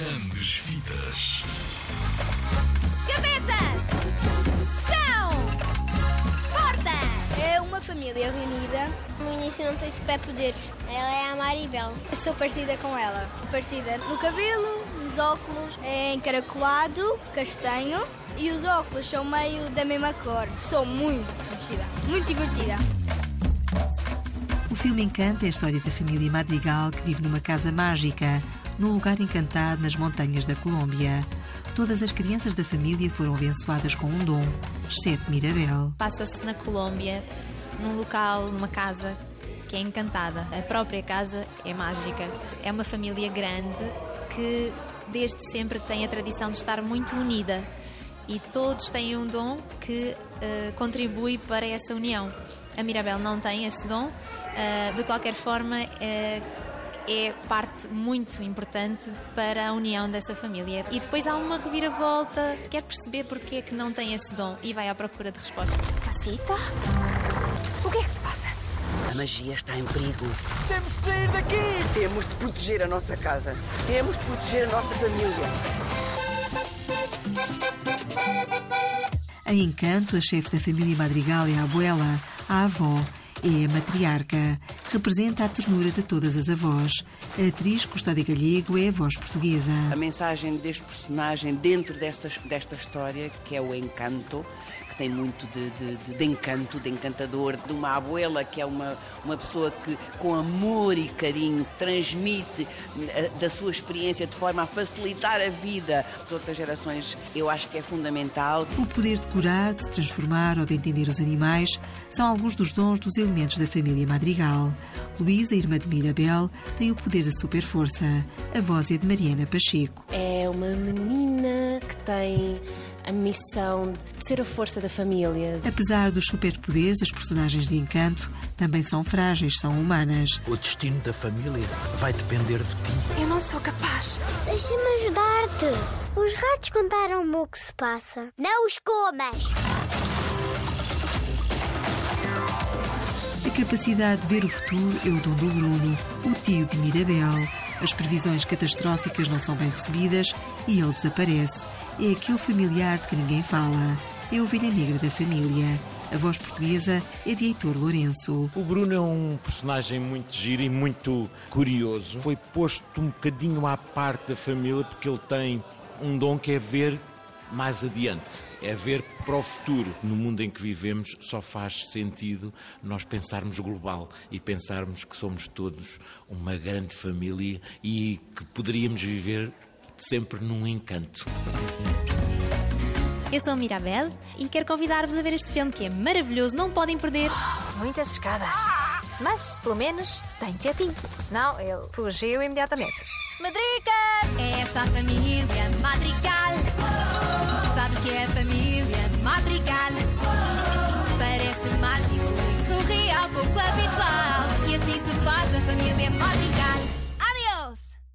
Grandes Vidas. Cabeças! São! Portas! É uma família reunida. No início não tem superpoderes. Ela é a Maribel. Eu sou parecida com ela. Parecida no cabelo, nos óculos, é encaracolado, castanho. E os óculos são meio da mesma cor. Sou muito mexida, muito divertida. O filme Encanto é a história da família Madrigal que vive numa casa mágica, num lugar encantado nas montanhas da Colômbia. Todas as crianças da família foram abençoadas com um dom, exceto Mirabel. Passa-se na Colômbia, num local, numa casa que é encantada. A própria casa é mágica. É uma família grande que desde sempre tem a tradição de estar muito unida e todos têm um dom que uh, contribui para essa união. A Mirabel não tem esse dom, uh, de qualquer forma, uh, é parte muito importante para a união dessa família. E depois há uma reviravolta, quer perceber porque é que não tem esse dom e vai à procura de resposta. Casita? O que é que se passa? A magia está em perigo. Temos de sair daqui! Temos de proteger a nossa casa. Temos de proteger a nossa família. Em Encanto, a chefe da família Madrigal é a abuela, a avó é a matriarca. Representa a ternura de todas as avós. A atriz Custódia Galego é a voz portuguesa. A mensagem deste personagem dentro desta, desta história, que é o encanto, tem muito de, de, de, encanto, de encantador, de uma abuela que é uma, uma pessoa que, com amor e carinho, transmite eh, da sua experiência de forma a facilitar a vida das outras gerações, eu acho que é fundamental. O poder de curar, de se transformar ou de entender os animais são alguns dos dons dos elementos da família Madrigal. Luísa, irmã de Mirabel, tem o poder da super força. A voz é de Mariana Pacheco. É uma menina tem a missão de ser a força da família. Apesar dos superpoderes, as personagens de Encanto também são frágeis, são humanas. O destino da família vai depender de ti. Eu não sou capaz. Deixa-me ajudar-te. Os ratos contaram-me o que se passa. Não os comas! A capacidade de ver o futuro é o dom do Bruno, o tio de Mirabel. As previsões catastróficas não são bem recebidas e ele desaparece. É aquele familiar de que ninguém fala. É a ovelha negra da família. A voz portuguesa é de Heitor Lourenço. O Bruno é um personagem muito giro e muito curioso. Foi posto um bocadinho à parte da família porque ele tem um dom que é ver mais adiante, é ver para o futuro. No mundo em que vivemos, só faz sentido nós pensarmos global e pensarmos que somos todos uma grande família e que poderíamos viver sempre num encanto. Eu sou a Mirabel e quero convidar-vos a ver este filme que é maravilhoso, não podem perder. Muitas escadas. Mas, pelo menos, tem tetinho. Não, ele fugiu imediatamente. Madrigal! É esta a família Madrigal. Sabes que é a família Madrigal. Parece mágico, surreal, pouco habitual. E assim se faz a família Madrigal.